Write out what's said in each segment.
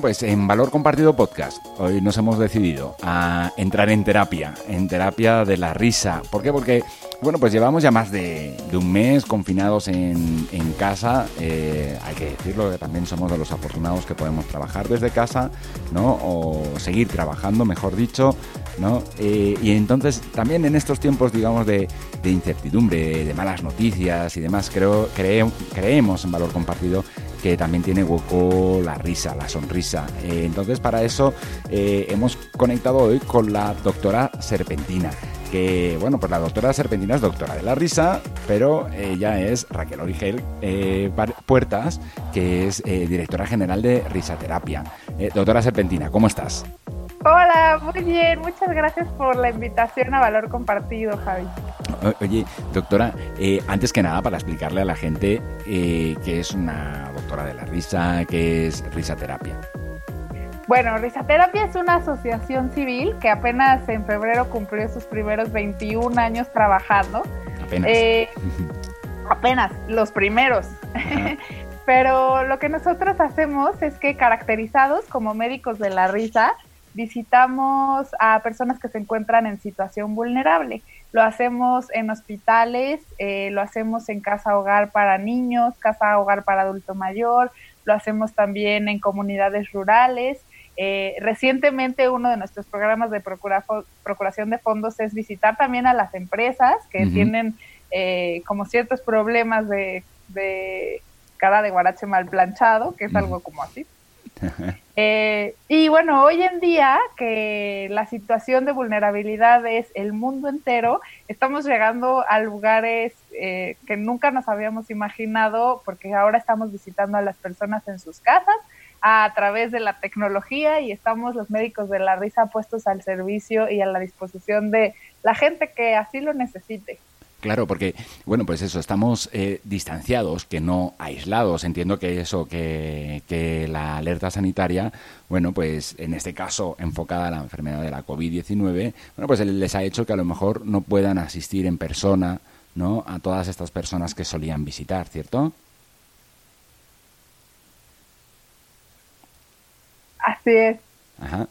Pues en Valor Compartido Podcast, hoy nos hemos decidido a entrar en terapia, en terapia de la risa. ¿Por qué? Porque, bueno, pues llevamos ya más de, un mes confinados en, casa. Eh, hay que decirlo, que también somos de los afortunados que podemos trabajar desde casa, ¿no? O seguir trabajando, mejor dicho, ¿no? Eh, y entonces, también en estos tiempos, digamos, de, incertidumbre, de malas noticias y demás, creo, creemos en Valor Compartido que también tiene hueco la risa, la sonrisa. Eh, entonces para eso eh, hemos conectado hoy con la doctora Serpentina que, bueno, pues la doctora Serpentina es doctora de la risa, pero ella es Raquel Origel eh, Puertas, que es directora general de Risaterapia. doctora Serpentina, ¿cómo estás? Hola, muy bien, muchas gracias por la invitación a Valor Compartido, Javi. Oye, doctora, eh, antes que nada, para explicarle a la gente eh, que es una doctora de la risa, que es risaterapia. Bueno, Risaterapia es una asociación civil que apenas en febrero cumplió sus primeros 21 años trabajando. Apenas. Eh, apenas, los primeros. Pero lo que nosotros hacemos es que caracterizados como médicos de la risa, visitamos a personas que se encuentran en situación vulnerable. Lo hacemos en hospitales, eh, lo hacemos en casa hogar para niños, casa hogar para adulto mayor, lo hacemos también en comunidades rurales. Eh, recientemente uno de nuestros programas de procuración de fondos es visitar también a las empresas que tienen eh, como ciertos problemas de, de cara de guarache mal planchado, que es algo como así. Eh, y bueno, hoy en día que la situación de vulnerabilidad es el mundo entero, estamos llegando a lugares eh, que nunca nos habíamos imaginado porque ahora estamos visitando a las personas en sus casas a través de la tecnología y estamos los médicos de la risa puestos al servicio y a la disposición de la gente que así lo necesite. Claro, porque, bueno, pues eso, estamos eh, distanciados, que no aislados. Entiendo que eso, que, que, la alerta sanitaria, bueno, pues en este caso enfocada a la enfermedad de la COVID-19, bueno, pues les ha hecho que a lo mejor no puedan asistir en persona, ¿no? A todas estas personas que solían visitar, ¿cierto? Así es. Ajá.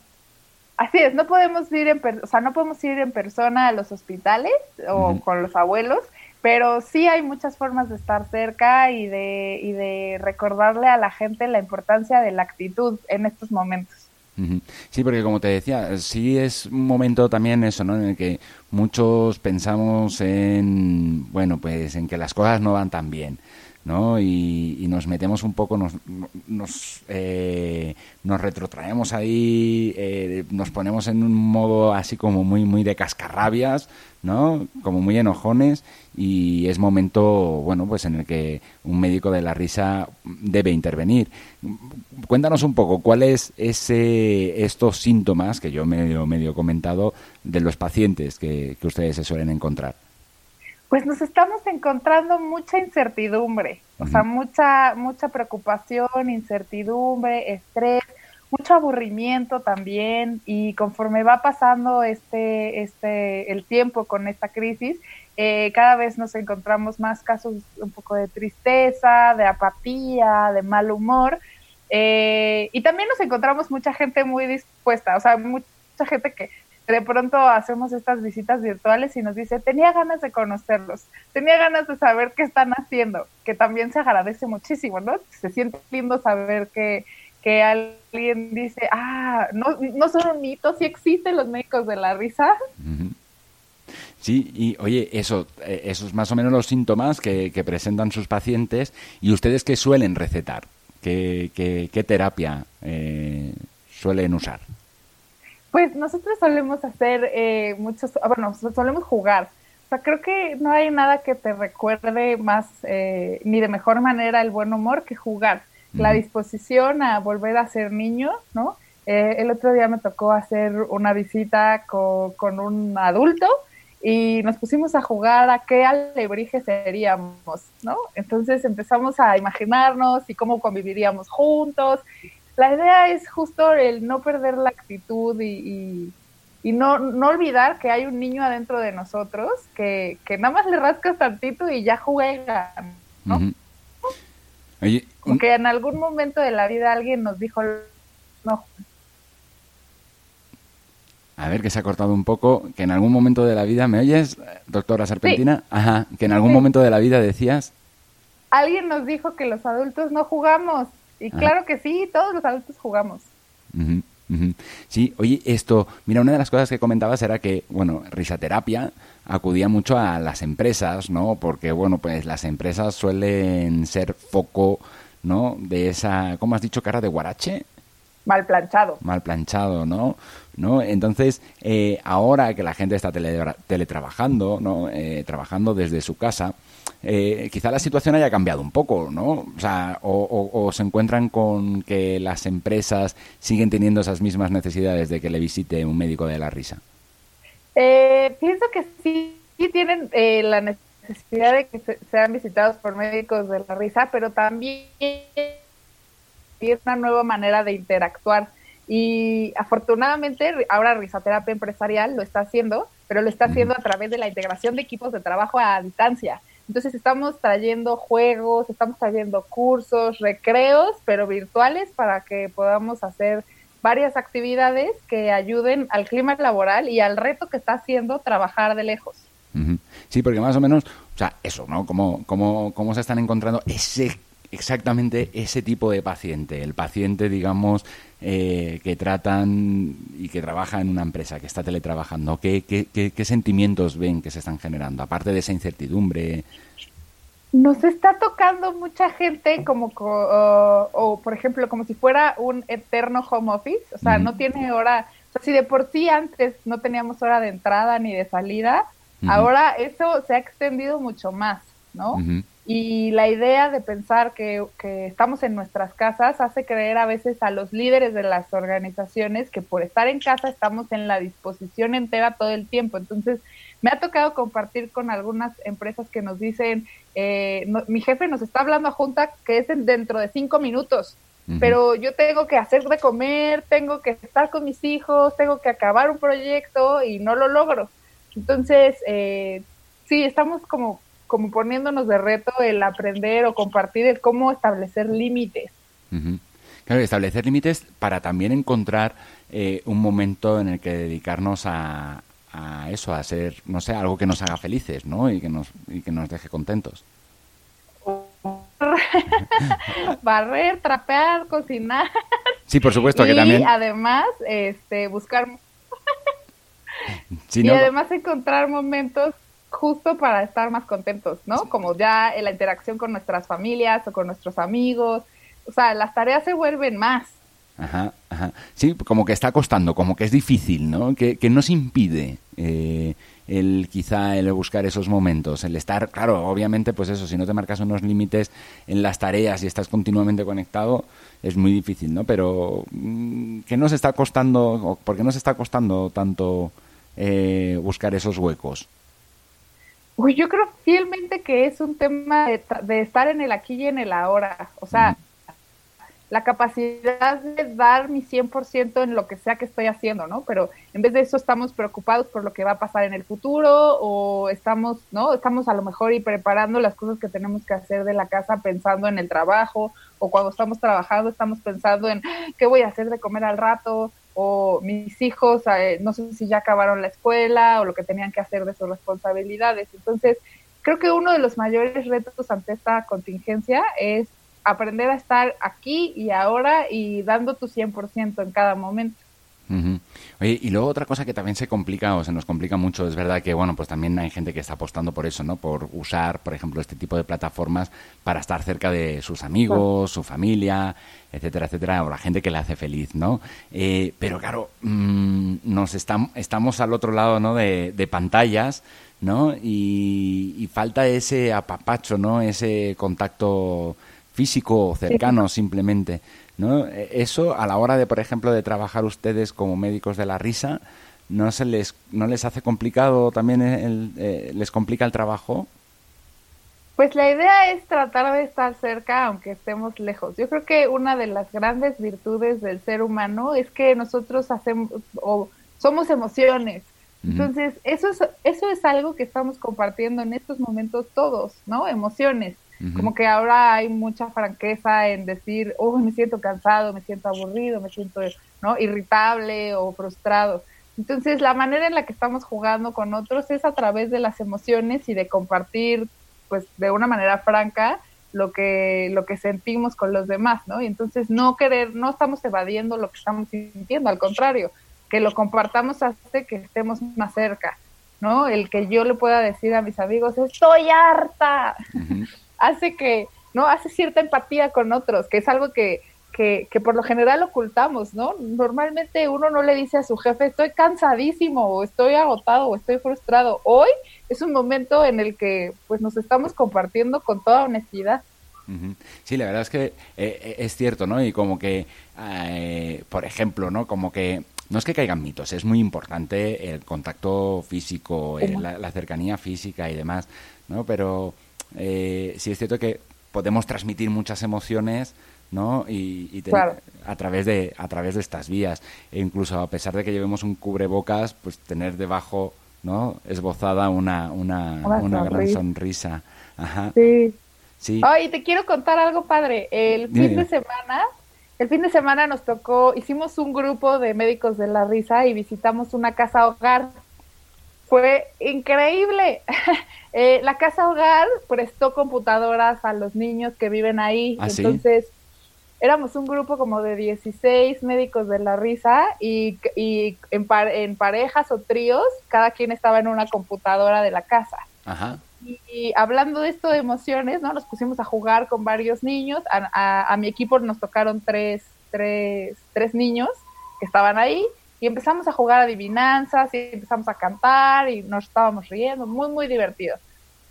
Así es, no podemos ir en, o sea, no podemos ir en persona a los hospitales o con los abuelos, pero sí hay muchas formas de estar cerca y de, y de recordarle a la gente la importancia de la actitud en estos momentos. Sí, porque como te decía, sí es un momento también eso, ¿no? En el que muchos pensamos en, bueno, pues en que las cosas no van tan bien. ¿No? Y, nos metemos un poco, nos, nos, eh, nos retrotraemos ahí, eh, nos ponemos en un modo así como muy, muy de cascarrabias, ¿no? Como muy enojones y es momento, bueno, pues en el que un médico de la risa debe intervenir. Cuéntanos un poco, ¿cuáles ese, estos síntomas que yo medio, medio comentado de los pacientes que ustedes se suelen encontrar? Pues nos estamos encontrando mucha incertidumbre, o sea, mucha, mucha preocupación, incertidumbre, estrés, mucho aburrimiento también, y conforme va pasando este, este, el tiempo con esta crisis, eh, cada vez nos encontramos más casos un poco de tristeza, de apatía, de mal humor. Eh, y también nos encontramos mucha gente muy dispuesta, o sea, mucha gente que de pronto hacemos estas visitas virtuales y nos dice, tenía ganas de conocerlos, tenía ganas de saber qué están haciendo, que también se agradece muchísimo, ¿no? Se siente lindo saber que, que alguien dice, ah, no, no son un mito, sí existen los médicos de la risa. Sí, y oye, eso, eh, esos más o menos los síntomas que, presentan sus pacientes y ustedes qué suelen recetar, qué, qué, terapia eh, suelen usar. Pues nosotros solemos hacer eh, muchos, ah, bueno, solemos jugar. O sea, creo que no hay nada que te recuerde más eh, ni de mejor manera el buen humor que jugar. La disposición a volver a ser niño, ¿no? Eh, el otro día me tocó hacer una visita con, con un adulto y nos pusimos a jugar a qué alebrije seríamos, ¿no? Entonces empezamos a imaginarnos y cómo conviviríamos juntos la idea es justo el no perder la actitud y, no, no olvidar que hay un niño adentro de nosotros que, nada más le rascas tantito y ya juega, ¿no? Porque en algún momento de la vida alguien nos dijo, no. A ver, que se ha cortado un poco, que en algún momento de la vida, ¿me oyes, doctora Serpentina? Ajá, que en algún momento de la vida decías... Alguien nos dijo que los adultos no jugamos. Y claro que sí, todos los adultos jugamos. Sí, oye, esto, mira, una de las cosas que comentabas era que, bueno, risaterapia acudía mucho a las empresas, ¿no? Porque, bueno, pues las empresas suelen ser foco, ¿no? De esa, ¿cómo has dicho, cara de guarache? Mal planchado. Mal planchado, ¿no? ¿No? Entonces, eh, ahora que la gente está teletrabajando, ¿no? Eh, trabajando desde su casa, eh, quizá la situación haya cambiado un poco, ¿no? O sea, o, se encuentran con que las empresas siguen teniendo esas mismas necesidades de que le visite un médico de la risa. Eh, pienso que sí, tienen eh, la necesidad de que sean visitados por médicos de la risa, pero también es una nueva manera de interactuar. Y afortunadamente ahora Risaterapia Empresarial lo está haciendo, pero lo está haciendo a través de la integración de equipos de trabajo a distancia. Entonces estamos trayendo juegos, estamos trayendo cursos, recreos, pero virtuales para que podamos hacer varias actividades que ayuden al clima laboral y al reto que está haciendo trabajar de lejos. Sí, porque más o menos, o sea, eso, ¿no? ¿Cómo, cómo, cómo se están encontrando ese exactamente ese tipo de paciente, el paciente, digamos, eh, que tratan y que trabaja en una empresa, que está teletrabajando, ¿qué, qué, qué, sentimientos ven que se están generando, aparte de esa incertidumbre? Nos está tocando mucha gente como, o, por ejemplo, como si fuera un eterno home office, o sea, no tiene hora, o sea, si de por sí antes no teníamos hora de entrada ni de salida, ahora eso se ha extendido mucho más, ¿no? Y la idea de pensar que, estamos en nuestras casas hace creer a veces a los líderes de las organizaciones que por estar en casa estamos en la disposición entera todo el tiempo. Entonces, me ha tocado compartir con algunas empresas que nos dicen, eh, mi jefe nos está hablando a junta que es dentro de cinco minutos, pero yo tengo que hacer de comer, tengo que estar con mis hijos, tengo que acabar un proyecto y no lo logro. Entonces, eh, sí, estamos como como poniéndonos de reto el aprender o compartir el cómo establecer límites. Claro, establecer límites para también encontrar eh, un momento en el que dedicarnos a, a, eso, a hacer, no sé, algo que nos haga felices, ¿no? Y que nos, y que nos deje contentos. Barrer, trapear, cocinar. Sí, por supuesto, que también. Y además, este, buscar. y además encontrar momentos justo para estar más contentos, ¿no? Como ya en la interacción con nuestras familias o con nuestros amigos. O sea, las tareas se vuelven más. Ajá, ajá. Sí, como que está costando, como que es difícil, ¿no? Que, que nos impide eh, el quizá el buscar esos momentos, el estar, claro, obviamente, pues eso, si no te marcas unos límites en las tareas y estás continuamente conectado, es muy difícil, ¿no? Pero mm, ¿qué nos está costando, o por qué nos está costando tanto eh, buscar esos huecos? Uy, yo creo fielmente que es un tema de, estar en el aquí y en el ahora. O sea, la capacidad de dar mi 100% en lo que sea que estoy haciendo, ¿no? Pero en vez de eso estamos preocupados por lo que va a pasar en el futuro o estamos, ¿no? Estamos a lo mejor y preparando las cosas que tenemos que hacer de la casa pensando en el trabajo o cuando estamos trabajando estamos pensando en qué voy a hacer de comer al rato o mis hijos, eh, no sé si ya acabaron la escuela o lo que tenían que hacer de sus responsabilidades. Entonces, creo que uno de los mayores retos ante esta contingencia es aprender a estar aquí y ahora y dando tu 100% en cada momento. Oye, y luego otra cosa que también se complica o se nos complica mucho, es verdad que, bueno, pues también hay gente que está apostando por eso, ¿no? Por usar, por ejemplo, este tipo de plataformas para estar cerca de sus amigos, su familia, etcétera, etcétera, o la gente que le hace feliz, ¿no? Eh, pero claro, mm, nos estamos al otro lado, ¿no? De, pantallas, ¿no? Y, y, falta ese apapacho, ¿no? Ese contacto físico cercano simplemente. ¿no? E, eso a la hora de, por ejemplo, de trabajar ustedes como médicos de la risa, ¿no se les, no les hace complicado también, el, eh, les complica el trabajo? Pues la idea es tratar de estar cerca aunque estemos lejos. Yo creo que una de las grandes virtudes del ser humano es que nosotros hacemos o somos emociones. Entonces, eso es, eso es algo que estamos compartiendo en estos momentos todos, ¿no? Emociones. Como que ahora hay mucha franqueza en decir, oh, me siento cansado, me siento aburrido, me siento ¿no? irritable o frustrado. Entonces, la manera en la que estamos jugando con otros es a través de las emociones y de compartir, pues, de una manera franca lo que lo que sentimos con los demás, ¿no? Y entonces no querer, no estamos evadiendo lo que estamos sintiendo, al contrario, que lo compartamos hace que estemos más cerca, ¿no? El que yo le pueda decir a mis amigos, estoy harta, hace que, ¿no? Hace cierta empatía con otros, que es algo que, que, que, por lo general ocultamos, ¿no? Normalmente uno no le dice a su jefe, estoy cansadísimo, o estoy agotado, o estoy frustrado. Hoy es un momento en el que, pues, nos estamos compartiendo con toda honestidad. Sí, la verdad es que eh, eh, es cierto, ¿no? Y como que, eh, por ejemplo, ¿no? Como que no es que caigan mitos, es muy importante el contacto físico, la, la, cercanía física y demás, ¿no? Pero eh, sí es cierto que podemos transmitir muchas emociones ¿no? Y, a través de a través de estas vías e incluso a pesar de que llevemos un cubrebocas, pues tener debajo, ¿no? Esbozada una una, una, gran sonrisa. Ajá. Sí. Sí. Ay, te quiero contar algo padre. El fin de semana, el fin de semana nos tocó, hicimos un grupo de médicos de la risa y visitamos una casa hogar. Fue increíble. Eh, la casa hogar prestó computadoras a los niños que viven ahí. ¿Ah, entonces, éramos un grupo como de 16 médicos de la risa y, y en, en, parejas o tríos, cada quien estaba en una computadora de la casa. Y, hablando de esto de emociones, ¿no? Nos pusimos a jugar con varios niños. A, a, mi equipo nos tocaron tres, tres, tres niños que estaban ahí y empezamos a jugar adivinanzas y empezamos a cantar y nos estábamos riendo, muy, muy divertido.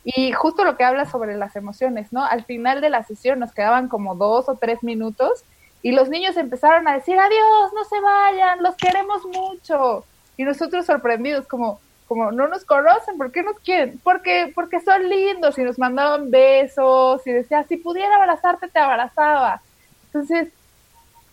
Y justo lo que habla sobre las emociones, ¿no? Al final de la sesión nos quedaban como dos o tres minutos y los niños empezaron a decir, adiós, no se vayan, los queremos mucho. Y nosotros sorprendidos, como, como no nos conocen, ¿por qué nos quieren? Porque, porque son lindos y nos mandaban besos y decía, si pudiera abrazarte, te abrazaba. Entonces,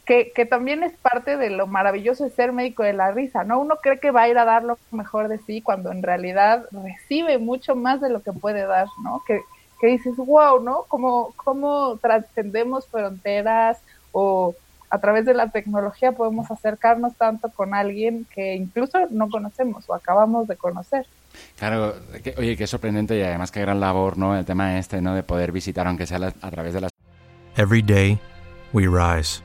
que, que, también es parte de lo maravilloso de ser médico de la risa, ¿no? Uno cree que va a ir a dar lo mejor de sí cuando en realidad recibe mucho más de lo que puede dar, ¿no? Que, que dices, wow, ¿no? ¿Cómo, cómo trascendemos fronteras o a través de la tecnología podemos acercarnos tanto con alguien que incluso no conocemos o acabamos de conocer. Claro, oye, qué sorprendente y además qué gran labor, ¿no? El tema este, ¿no? De poder visitar, aunque sea a través de las... Every day we rise.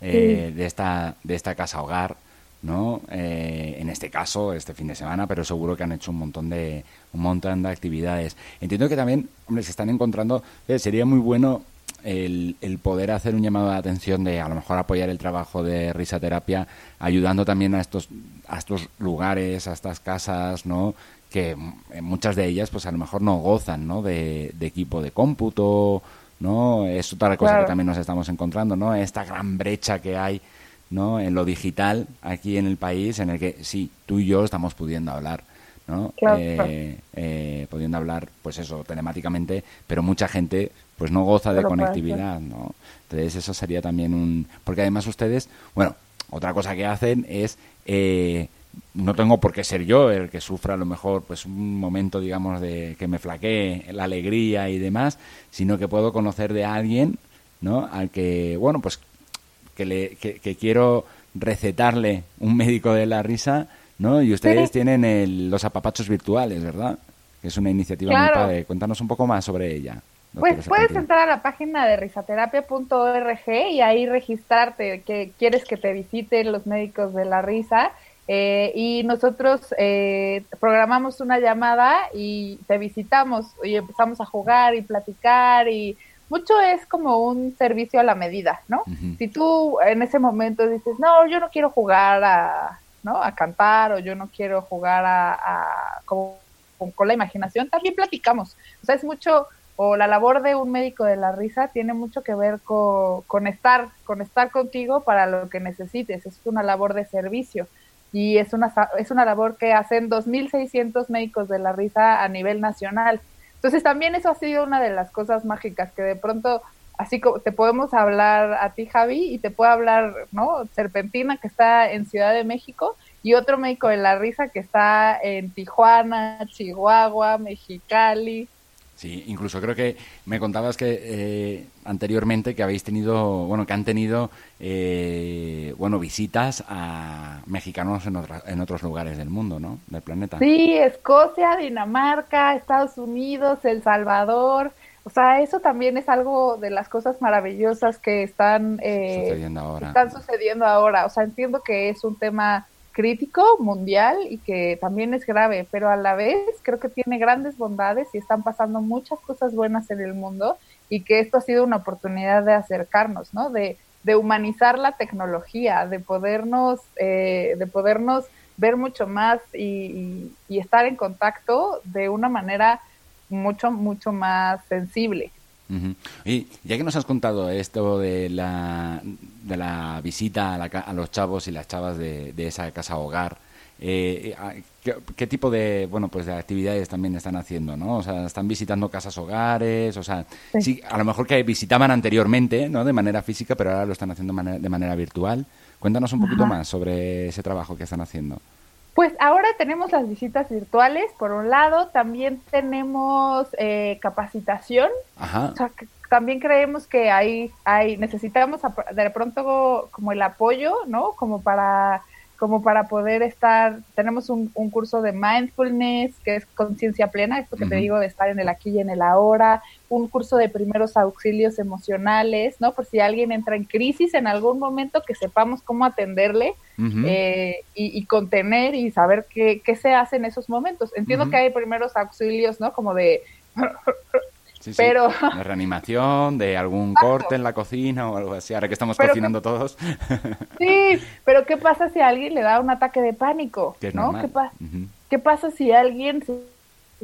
eh, de, esta, de esta casa hogar, ¿no? Eh, en este caso, este fin de semana, pero seguro que han hecho un montón de, un montón de actividades. Entiendo que también, hombre, se están encontrando, eh, sería muy bueno el, poder hacer un llamado de atención de a lo mejor apoyar el trabajo de risaterapia, ayudando también a estos, a estos lugares, a estas casas, ¿no? que en muchas de ellas pues a lo mejor no gozan ¿no? De, equipo de cómputo, ¿no? Es otra cosa que también nos estamos encontrando, ¿no? Esta gran brecha que hay ¿no? en lo digital aquí en el país, en el que sí, tú y yo estamos pudiendo hablar, ¿no? Eh, eh, pudiendo hablar, pues eso, telemáticamente, pero mucha gente pues no goza de conectividad, ¿no? Entonces eso sería también un... Porque además ustedes, bueno, otra cosa que hacen es... Eh, no tengo por qué ser yo el que sufra a lo mejor pues un momento digamos de que me flaquee la alegría y demás sino que puedo conocer de alguien no al que bueno pues que le que quiero recetarle un médico de la risa ¿no? Y ustedes tienen los apapachos virtuales, ¿verdad? Que es una iniciativa muy padre. Cuéntanos un poco más sobre ella. Pues puedes entrar a la página de risaterapia.org y ahí registrarte que quieres que te visiten los médicos de la risa. Eh, y nosotros eh, programamos una llamada y te visitamos y empezamos a jugar y platicar y mucho es como un servicio a la medida, ¿no? Si tú en ese momento dices, no, yo no quiero jugar a, ¿no? A cantar o yo no quiero jugar a, con, la imaginación, también platicamos. O sea, es mucho, o la labor de un médico de la risa tiene mucho que ver con, estar, con estar contigo para lo que necesites. Es una labor de servicio y es una, es una labor que hacen 2.600 médicos de la risa a nivel nacional. Entonces también eso ha sido una de las cosas mágicas que de pronto así como te podemos hablar a ti, Javi, y te puede hablar, ¿no? Serpentina, que está en Ciudad de México, y otro médico de la risa que está en Tijuana, Chihuahua, Mexicali. Sí, incluso creo que me contabas que eh, anteriormente que habéis tenido, bueno, que han tenido, eh, bueno, visitas a mexicanos en, en otros lugares del mundo, ¿no? Del planeta. Sí, Escocia, Dinamarca, Estados Unidos, El Salvador. O sea, eso también es algo de las cosas maravillosas que están, eh, sucediendo ahora. están sucediendo ahora. O sea, entiendo que es un tema crítico, mundial y que también es grave, pero a la vez creo que tiene grandes bondades y están pasando muchas cosas buenas en el mundo y que esto ha sido una oportunidad de acercarnos, ¿no? De, humanizar la tecnología, de podernos, eh, de podernos ver mucho más y, y estar en contacto de una manera mucho, mucho más sensible. Y ya que nos has contado esto de la, de la visita a, los chavos y las chavas de, esa casa hogar, eh, ¿qué, tipo de bueno pues de actividades también están haciendo no o sea están visitando casas hogares o sea sí. a lo mejor que visitaban anteriormente no de manera física pero ahora lo están haciendo de manera virtual. Cuéntanos un poquito más sobre ese trabajo que están haciendo pues ahora tenemos las visitas virtuales, por un lado, también tenemos eh, capacitación. Ajá. O sea, también creemos que hay, hay, necesitamos de pronto como el apoyo, ¿no? Como para como para poder estar, tenemos un, un curso de mindfulness, que es conciencia plena, esto que te digo de estar en el aquí y en el ahora, un curso de primeros auxilios emocionales, ¿no? Por si alguien entra en crisis en algún momento, que sepamos cómo atenderle eh, y, contener y saber qué, qué, se hace en esos momentos. Entiendo que hay primeros auxilios, ¿no? Como de pero... De reanimación, de algún corte en la cocina o algo así, ahora que estamos cocinando todos. sí, pero ¿qué pasa si a alguien le da un ataque de pánico? ¿no? ¿Qué, pasa si alguien se,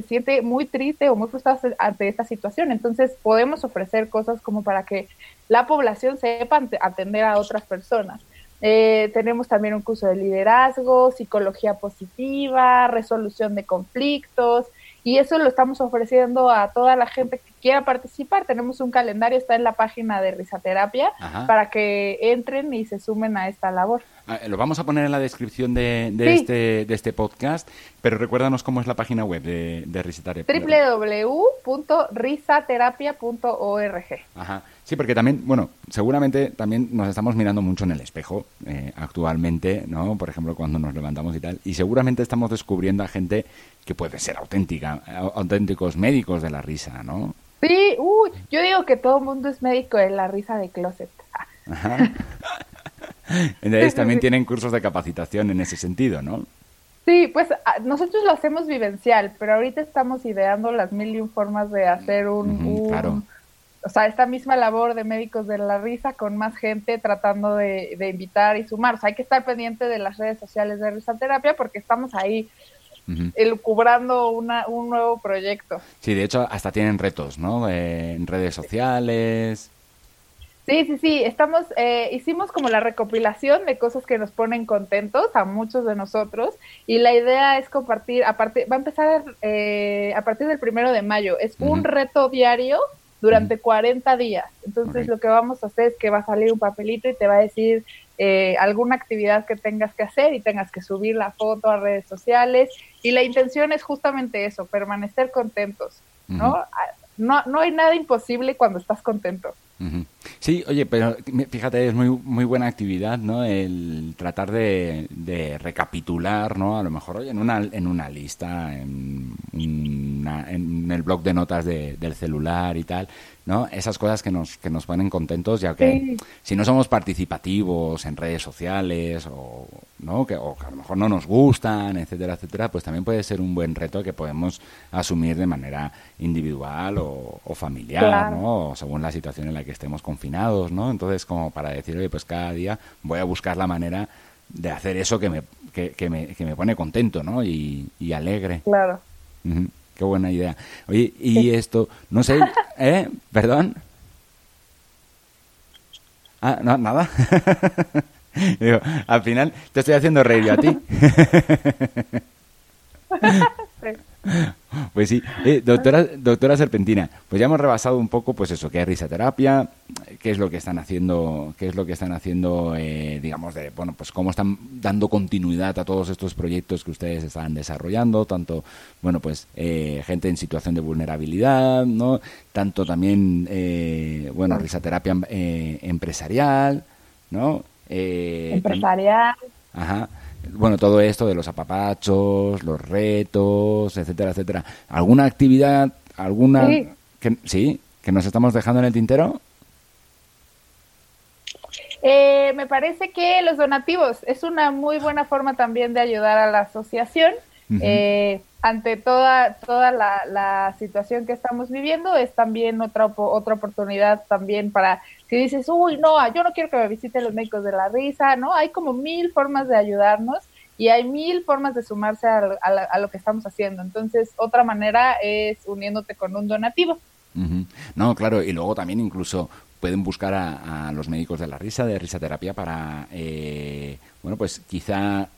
siente muy triste o muy frustrado ante esta situación? Entonces podemos ofrecer cosas como para que la población sepa atender a otras personas. Eh, tenemos también un curso de liderazgo, psicología positiva, resolución de conflictos, y eso lo estamos ofreciendo a toda la gente que quiera participar. Tenemos un calendario, está en la página de Risaterapia, para que entren y se sumen a esta labor. Ah, lo vamos a poner en la descripción de, este, de este podcast, pero recuérdanos cómo es la página web de, de Risaterapia. www.risaterapia.org. Ajá. Sí, porque también, bueno, seguramente también nos estamos mirando mucho en el espejo eh, actualmente, ¿no? Por ejemplo, cuando nos levantamos y tal. Y seguramente estamos descubriendo a gente que puede ser auténtica, auténticos médicos de la risa, ¿no? Sí, uy, yo digo que todo el mundo es médico de la risa de closet. Ajá. Entonces también tienen cursos de capacitación en ese sentido, ¿no? Sí, pues nosotros lo hacemos vivencial, pero ahorita estamos ideando las mil y un formas de hacer un, o sea, esta misma labor de médicos de la risa con más gente tratando de, invitar y sumar. O sea, hay que estar pendiente de las redes sociales de risaterapia porque estamos ahí elucubrando una, un nuevo proyecto. Sí, de hecho, hasta tienen retos, ¿no? en redes sociales. Sí, sí, sí, estamos, eh, hicimos como la recopilación de cosas que nos ponen contentos a muchos de nosotros y la idea es compartir, a partir, va a empezar eh, a partir del primero de mayo, es un reto diario durante 40 días, entonces lo que vamos a hacer es que va a salir un papelito y te va a decir eh, alguna actividad que tengas que hacer y tengas que subir la foto a redes sociales y la intención es justamente eso, permanecer contentos, ¿no? No, no hay nada imposible cuando estás contento. Sí, oye, pero fíjate, es muy, muy buena actividad, ¿no? El tratar de, de recapitular, ¿no? A lo mejor, oye, en una, en una lista, en, en el blog de notas del celular y tal, ¿no? Esas cosas que nos, que nos ponen contentos, ya que si no somos participativos en redes sociales o, ¿no? Que, o a lo mejor no nos gustan, etcétera, etcétera, pues también puede ser un buen reto que podemos asumir de manera individual o, familiar, ¿no? O según la situación en la que estemos confinados, ¿no? Entonces, como para decir, oye, pues cada día voy a buscar la manera de hacer eso que me, que, que me, que me pone contento, ¿no? Y, y alegre. Claro. Qué buena idea. Oye, y esto, no sé, ¿eh? ¿Perdón? Ah, no, nada. Digo, al final te estoy haciendo reír a ti. Pues sí, eh, doctora, doctora Serpentina, pues ya hemos rebasado un poco, pues eso, qué es risaterapia, qué es lo que están haciendo, qué es lo que están haciendo, eh, digamos, de, bueno, pues cómo están dando continuidad a todos estos proyectos que ustedes están desarrollando, tanto, bueno, pues eh, gente en situación de vulnerabilidad, ¿no? Tanto también, bueno, risaterapia empresarial, ¿no? empresarial. Ajá bueno, todo esto de los apapachos, los retos, etcétera, etcétera. ¿Alguna actividad, alguna sí. que sí, que nos estamos dejando en el tintero? Eh, me parece que los donativos es una muy buena forma también de ayudar a la asociación. eh, ante toda toda la, la, situación que estamos viviendo es también otra otra oportunidad también para dices uy no yo no quiero que me visiten los médicos de la risa no hay como mil formas de ayudarnos y hay mil formas de sumarse a, a, lo que estamos haciendo. Entonces otra manera es uniéndote con un donativo. No claro y luego también incluso pueden buscar a, a, los médicos de la risa de risaterapia para eh, bueno pues quizá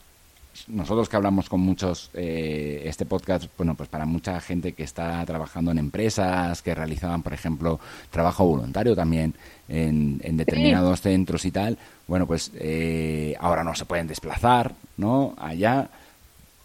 nosotros que hablamos con muchos, eh, este podcast, bueno, pues para mucha gente que está trabajando en empresas, que realizaban, por ejemplo, trabajo voluntario también en, determinados centros y tal, bueno, pues eh, ahora no se pueden desplazar, ¿no? Allá.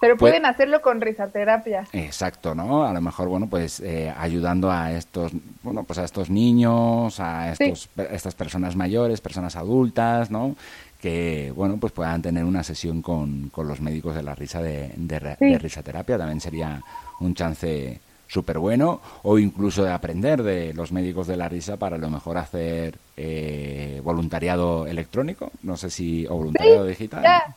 Pero pueden hacerlo con risaterapia. Exacto, ¿no? A lo mejor, bueno, pues eh, ayudando a estos, bueno, pues a estos niños, a estos, a estas personas mayores, personas adultas, ¿no? Que bueno pues puedan tener una sesión con, con los médicos de la risa de, de, risaterapia. También sería un chance súper bueno o incluso de aprender de los médicos de la risa para a lo mejor hacer eh, voluntariado electrónico. No sé si o voluntariado digital. ya,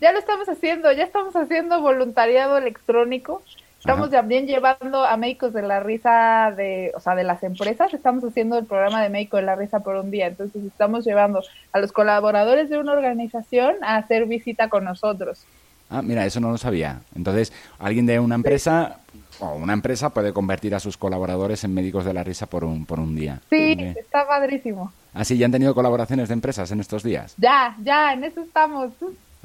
ya lo estamos haciendo ya estamos haciendo voluntariado electrónico Estamos también llevando a médicos de la risa de, o sea, de las empresas. Estamos haciendo el programa de médico de la risa por un día. Entonces estamos llevando a los colaboradores de una organización a hacer visita con nosotros. Ah, mira, eso no lo sabía. Entonces, alguien de una empresa o una empresa puede convertir a sus colaboradores en médicos de la risa por un, por un día. Sí, está padrísimo. Ah, sí, ¿ya han tenido colaboraciones de empresas en estos días? Ya, ya, en eso estamos.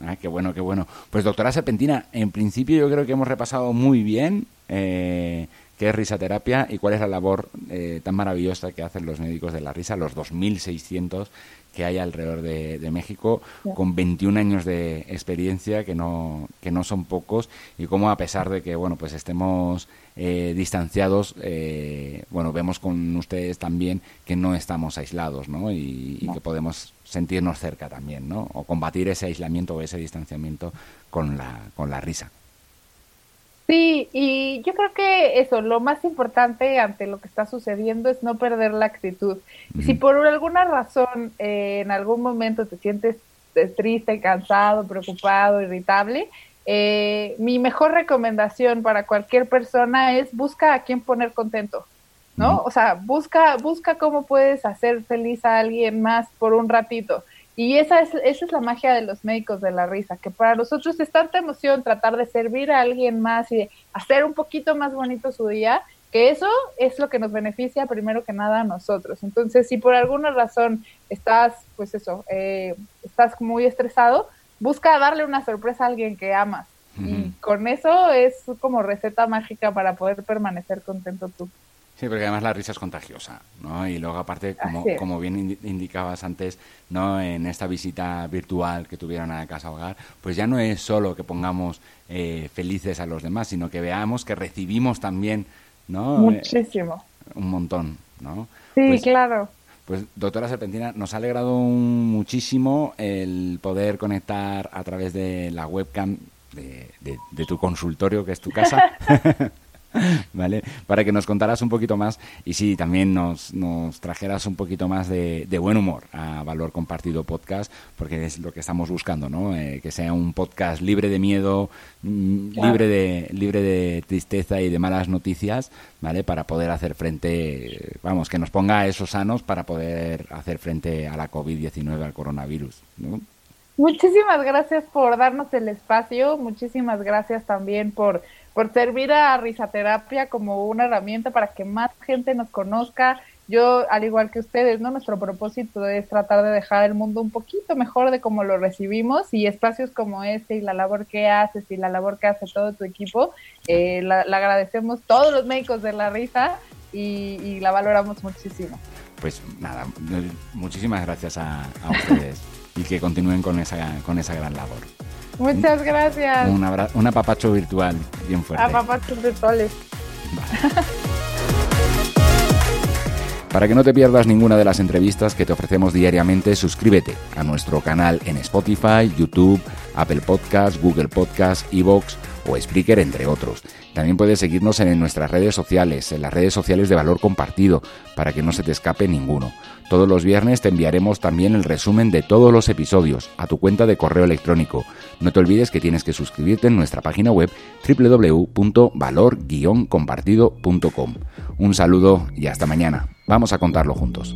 Ah, qué bueno, qué bueno. Pues doctora Serpentina, en principio yo creo que hemos repasado muy bien eh, qué es risaterapia y cuál es la labor eh, tan maravillosa que hacen los médicos de la risa, los 2.600 que hay alrededor de, México, con 21 años de experiencia, que no, que no son pocos, y cómo a pesar de que bueno pues estemos eh, distanciados, eh, bueno, vemos con ustedes también que no estamos aislados, ¿no? y que podemos sentirnos cerca también, ¿no? O combatir ese aislamiento o ese distanciamiento con la, con la risa. Sí, y yo creo que eso, lo más importante ante lo que está sucediendo es no perder la actitud. Si por alguna razón eh, en algún momento te sientes triste, cansado, preocupado, irritable, eh, mi mejor recomendación para cualquier persona es busca a quien poner contento. ¿No? O sea, busca, busca cómo puedes hacer feliz a alguien más por un ratito. Y esa es, esa es la magia de los médicos de la risa, que para nosotros es tanta emoción tratar de servir a alguien más y de hacer un poquito más bonito su día, que eso es lo que nos beneficia primero que nada a nosotros. Entonces, si por alguna razón estás, pues eso, eh, estás muy estresado, busca darle una sorpresa a alguien que amas. Y con eso es como receta mágica para poder permanecer contento tú. Sí, porque además la risa es contagiosa, ¿no? Y luego aparte, como, como bien indicabas antes, ¿no? En esta visita virtual que tuvieron a Casa Hogar, pues ya no es solo que pongamos eh, felices a los demás, sino que veamos que recibimos también, ¿no? Muchísimo. un montón, ¿no? Sí, pues claro. Pues doctora Serpentina, nos ha alegrado muchísimo el poder conectar a través de la webcam de, de tu consultorio, que es tu casa. ¿vale? Para que nos contaras un poquito más y sí, también nos, nos trajeras un poquito más de, buen humor a Valor Compartido Podcast, porque es lo que estamos buscando, ¿no? Eh, que sea un podcast libre de miedo, mm, libre, de, libre de tristeza y de malas noticias, ¿vale? Para poder hacer frente, vamos, que nos ponga esos sanos para poder hacer frente a la COVID-19, al coronavirus, ¿no? Muchísimas gracias por darnos el espacio, muchísimas gracias también por por servir a risaterapia como una herramienta para que más gente nos conozca. Yo, al igual que ustedes, ¿no? Nuestro propósito es tratar de dejar el mundo un poquito mejor de como lo recibimos y espacios como este y la labor que haces y la labor que hace todo tu equipo, eh, la, agradecemos todos los médicos de la risa y, la valoramos muchísimo. Pues nada, muchísimas gracias a, a ustedes y que continúen con esa, con esa gran labor. Muchas gracias. Un, un apapacho virtual bien fuerte. Apapachos virtuales. Para que no te pierdas ninguna de las entrevistas que te ofrecemos diariamente, suscríbete a nuestro canal en Spotify, YouTube, Apple Podcasts, Google Podcasts, Evox o Spreaker, entre otros. También puedes seguirnos en nuestras redes sociales, en las redes sociales de Valor Compartido, para que no se te escape ninguno. Todos los viernes te enviaremos también el resumen de todos los episodios a tu cuenta de correo electrónico. No te olvides que tienes que suscribirte en nuestra página web www.valor-compartido.com. Un saludo y hasta mañana. Vamos a contarlo juntos.